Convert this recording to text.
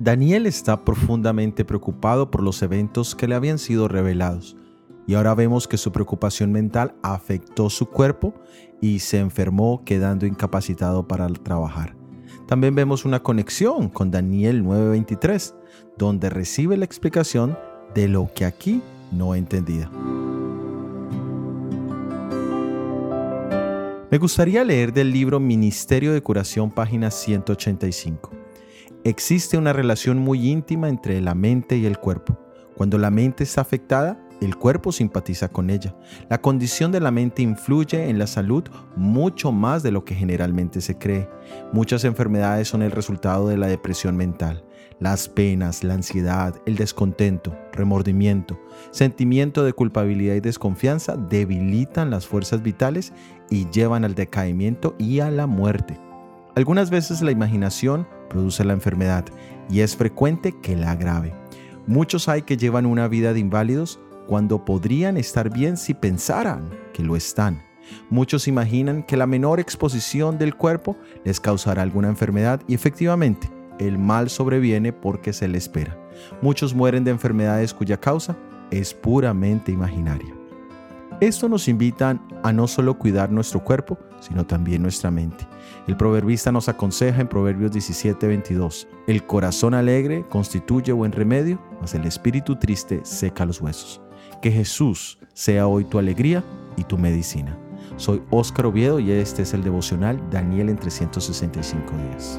Daniel está profundamente preocupado por los eventos que le habían sido revelados y ahora vemos que su preocupación mental afectó su cuerpo y se enfermó quedando incapacitado para trabajar. También vemos una conexión con Daniel 9:23, donde recibe la explicación de lo que aquí no entendía. Me gustaría leer del libro Ministerio de Curación, página 185. Existe una relación muy íntima entre la mente y el cuerpo. Cuando la mente está afectada, el cuerpo simpatiza con ella. La condición de la mente influye en la salud mucho más de lo que generalmente se cree. Muchas enfermedades son el resultado de la depresión mental. Las penas, la ansiedad, el descontento, remordimiento, sentimiento de culpabilidad y desconfianza debilitan las fuerzas vitales y llevan al decaimiento y a la muerte. Algunas veces la imaginación produce la enfermedad y es frecuente que la agrave. Muchos hay que llevan una vida de inválidos cuando podrían estar bien si pensaran que lo están. Muchos imaginan que la menor exposición del cuerpo les causará alguna enfermedad y efectivamente el mal sobreviene porque se le espera. Muchos mueren de enfermedades cuya causa es puramente imaginaria. Esto nos invita a no solo cuidar nuestro cuerpo, sino también nuestra mente. El proverbista nos aconseja en Proverbios 17:22, el corazón alegre constituye buen remedio, mas el espíritu triste seca los huesos. Que Jesús sea hoy tu alegría y tu medicina. Soy Óscar Oviedo y este es el devocional Daniel en 365 días.